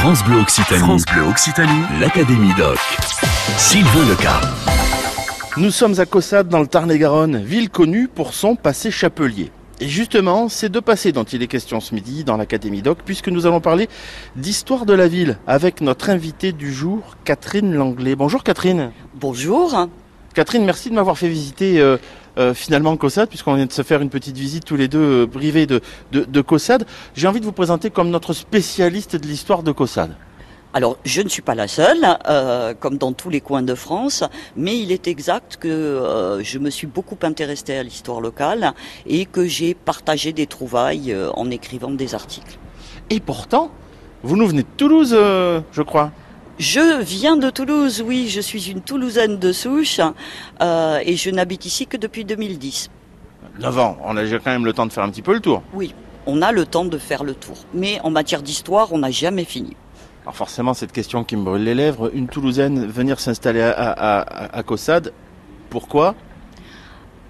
France Bleu Occitanie. France Bleu Occitanie. L'Académie Doc. Sylvain Leca. Nous sommes à Cossade dans le Tarn-et-Garonne, ville connue pour son passé chapelier. Et justement, c'est de passé dont il est question ce midi dans l'Académie Doc, puisque nous allons parler d'histoire de la ville avec notre invitée du jour, Catherine Langlais. Bonjour Catherine. Bonjour. Catherine, merci de m'avoir fait visiter euh, euh, finalement Cossade, puisqu'on vient de se faire une petite visite tous les deux euh, privés de, de, de Cossade. J'ai envie de vous présenter comme notre spécialiste de l'histoire de Cossade. Alors, je ne suis pas la seule, euh, comme dans tous les coins de France, mais il est exact que euh, je me suis beaucoup intéressée à l'histoire locale et que j'ai partagé des trouvailles euh, en écrivant des articles. Et pourtant, vous nous venez de Toulouse, je crois. Je viens de Toulouse, oui, je suis une Toulousaine de souche euh, et je n'habite ici que depuis 2010. 9 ans, on a quand même le temps de faire un petit peu le tour. Oui, on a le temps de faire le tour, mais en matière d'histoire, on n'a jamais fini. Alors forcément, cette question qui me brûle les lèvres, une Toulousaine venir s'installer à, à, à, à Cossade, pourquoi?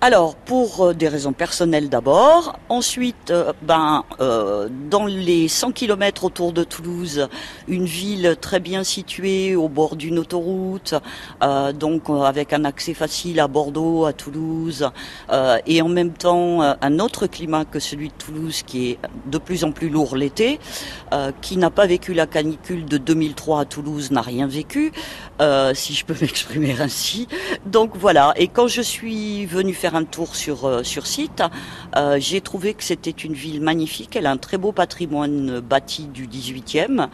Alors, pour euh, des raisons personnelles d'abord. Ensuite, euh, ben, euh, dans les 100 km autour de Toulouse, une ville très bien située au bord d'une autoroute, euh, donc euh, avec un accès facile à Bordeaux, à Toulouse, euh, et en même temps un autre climat que celui de Toulouse qui est de plus en plus lourd l'été, qui n'a pas vécu la canicule de 2003 à Toulouse n'a rien vécu, si je peux m'exprimer ainsi. Donc voilà. Et quand je suis venue faire un tour sur euh, sur site, euh, j'ai trouvé que c'était une ville magnifique. Elle a un très beau patrimoine bâti du 18e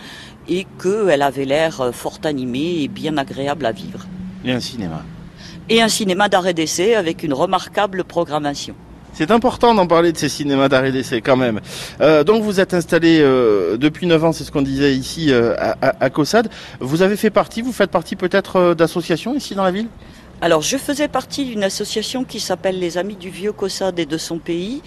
et qu'elle avait l'air euh, fort animée et bien agréable à vivre. Et un cinéma. Et un cinéma d'arrêt d'essai avec une remarquable programmation. C'est important d'en parler de ces cinémas d'arrêt d'essai quand même. Euh, donc vous êtes installé euh, depuis 9 ans, c'est ce qu'on disait ici euh, à, à, à Cossade. Vous avez fait partie, vous faites partie peut-être d'associations ici dans la ville? Alors, je faisais partie d'une association qui s'appelle les Amis du Vieux Cossade et de son pays,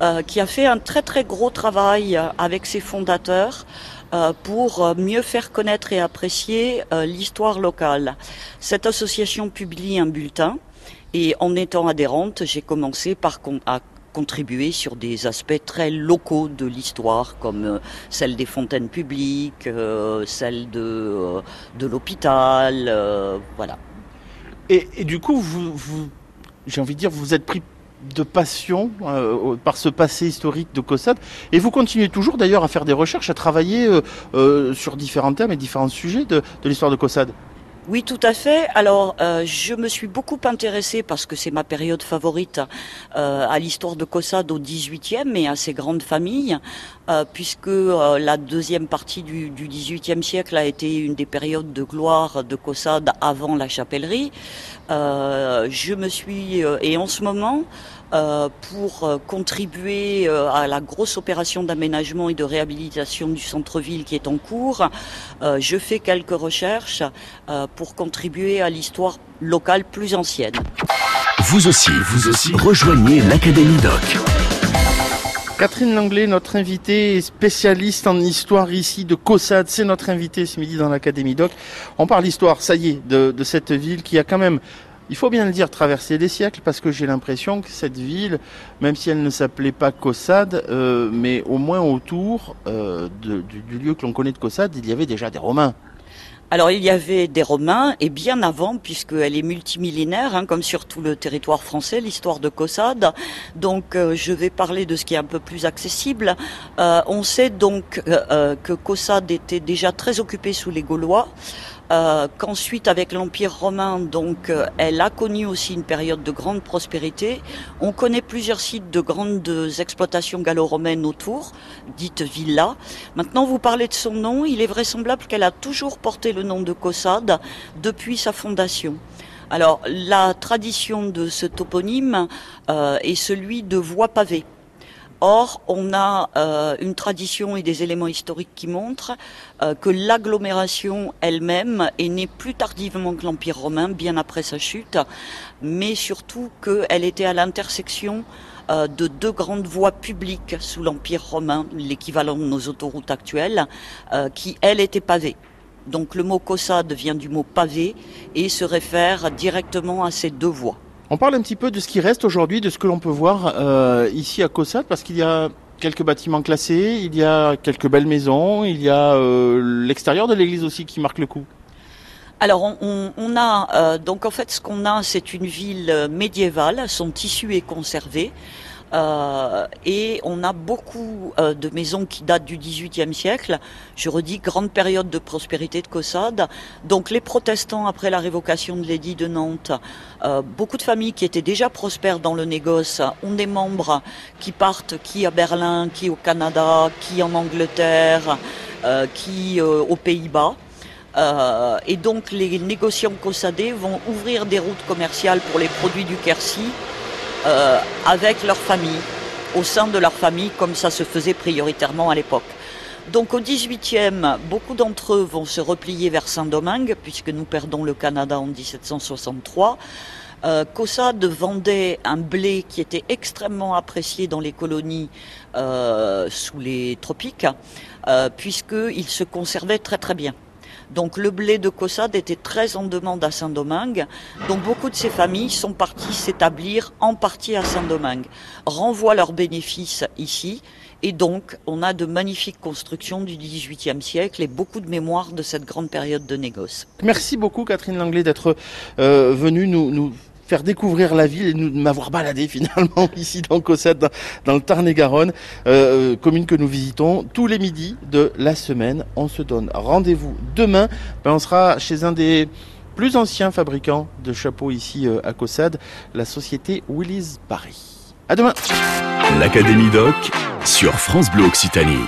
euh, qui a fait un très très gros travail euh, avec ses fondateurs euh, pour mieux faire connaître et apprécier l'histoire locale. Cette association publie un bulletin et en étant adhérente, j'ai commencé par à contribuer sur des aspects très locaux de l'histoire, comme celle des fontaines publiques, celle de, de l'hôpital, voilà. Et, du coup, vous, j'ai envie de dire, vous êtes pris de passion euh, par ce passé historique de Cossade et vous continuez toujours d'ailleurs à faire des recherches, à travailler euh, euh, sur différents thèmes et différents sujets de, de l'histoire de Cossade. Oui, tout à fait. Alors, euh, je me suis beaucoup intéressée parce que c'est ma période favorite euh, à l'histoire de Cossade au XVIIIe et à ses grandes familles, euh, puisque la deuxième partie du, XVIIIe siècle a été une des périodes de gloire de Cossade avant la chapellerie. Je me suis et en ce moment. Euh, pour euh, contribuer euh, à la grosse opération d'aménagement et de réhabilitation du centre-ville qui est en cours, je fais quelques recherches pour contribuer à l'histoire locale plus ancienne. Vous aussi, vous aussi, rejoignez l'Académie Doc. Catherine Langlais, notre invitée spécialiste en histoire ici de Cossade, c'est notre invitée ce midi dans l'Académie Doc. On parle histoire, ça y est, de, de cette ville qui a quand même, il faut bien le dire, traversé des siècles parce que j'ai l'impression que cette ville, même si elle ne s'appelait pas Cossade, euh, mais au moins autour euh, du, du lieu que l'on connaît de Cossade, il y avait déjà des Romains. Alors il y avait des Romains et bien avant, puisqu'elle est multimillénaire, hein, comme sur tout le territoire français, l'histoire de Cossade. Donc euh, je vais parler de ce qui est un peu plus accessible. Euh, on sait donc euh, que Cossade était déjà très occupée sous les Gaulois. Euh, qu'ensuite avec l'Empire romain, donc elle a connu aussi une période de grande prospérité. On connaît plusieurs sites de grandes exploitations gallo-romaines autour, dites villas. Maintenant, vous parlez de son nom, il est vraisemblable qu'elle a toujours porté le nom de Cossade depuis sa fondation. Alors, la tradition de ce toponyme euh, est celui de voie pavée. Or, on a euh, une tradition et des éléments historiques qui montrent euh, que l'agglomération elle-même est née plus tardivement que l'Empire romain, bien après sa chute, mais surtout qu'elle était à l'intersection de deux grandes voies publiques sous l'Empire romain, l'équivalent de nos autoroutes actuelles, qui, elles, étaient pavées. Donc le mot Cossade vient du mot pavé et se réfère directement à ces deux voies. On parle un petit peu de ce qui reste aujourd'hui, de ce que l'on peut voir euh, ici à Cossade, parce qu'il y a quelques bâtiments classés, il y a quelques belles maisons, il y a l'extérieur de l'église aussi qui marque le coup. Alors on, a donc en fait ce qu'on a c'est une ville médiévale, son tissu est conservé. Euh, et on a beaucoup euh, de maisons qui datent du XVIIIe siècle. Je redis, grande période de prospérité de Caussade. Donc les protestants, après la révocation de l'édit de Nantes, euh, beaucoup de familles qui étaient déjà prospères dans le négoce ont des membres qui partent, qui à Berlin, qui au Canada, qui en Angleterre, qui aux Pays-Bas. et donc les négociants caussadés vont ouvrir des routes commerciales pour les produits du Quercy euh, avec leur famille, au sein de leur famille, comme ça se faisait prioritairement à l'époque. Donc au 18e, beaucoup d'entre eux vont se replier vers Saint-Domingue, puisque nous perdons le Canada en 1763. Euh, Caussade vendait un blé qui était extrêmement apprécié dans les colonies euh, sous les tropiques, euh, puisqu'il se conservait très très bien. Donc le blé de Caussade était très en demande à Saint-Domingue. Donc beaucoup de ces familles sont parties s'établir en partie à Saint-Domingue, renvoient leurs bénéfices ici. Et donc, on a de magnifiques constructions du XVIIIe siècle et beaucoup de mémoire de cette grande période de négoce. Merci beaucoup, Catherine Langlais, d'être euh, venue nous faire découvrir la ville et nous m'avoir baladé finalement ici dans Cossette, dans, le Tarn-et-Garonne, euh, euh, commune que nous visitons tous les midis de la semaine. On se donne rendez-vous demain. Ben, on sera chez un des plus anciens fabricants de chapeaux ici euh, à Cossade, la société Willis Paris. À demain. L'Académie Doc sur France Bleu Occitanie.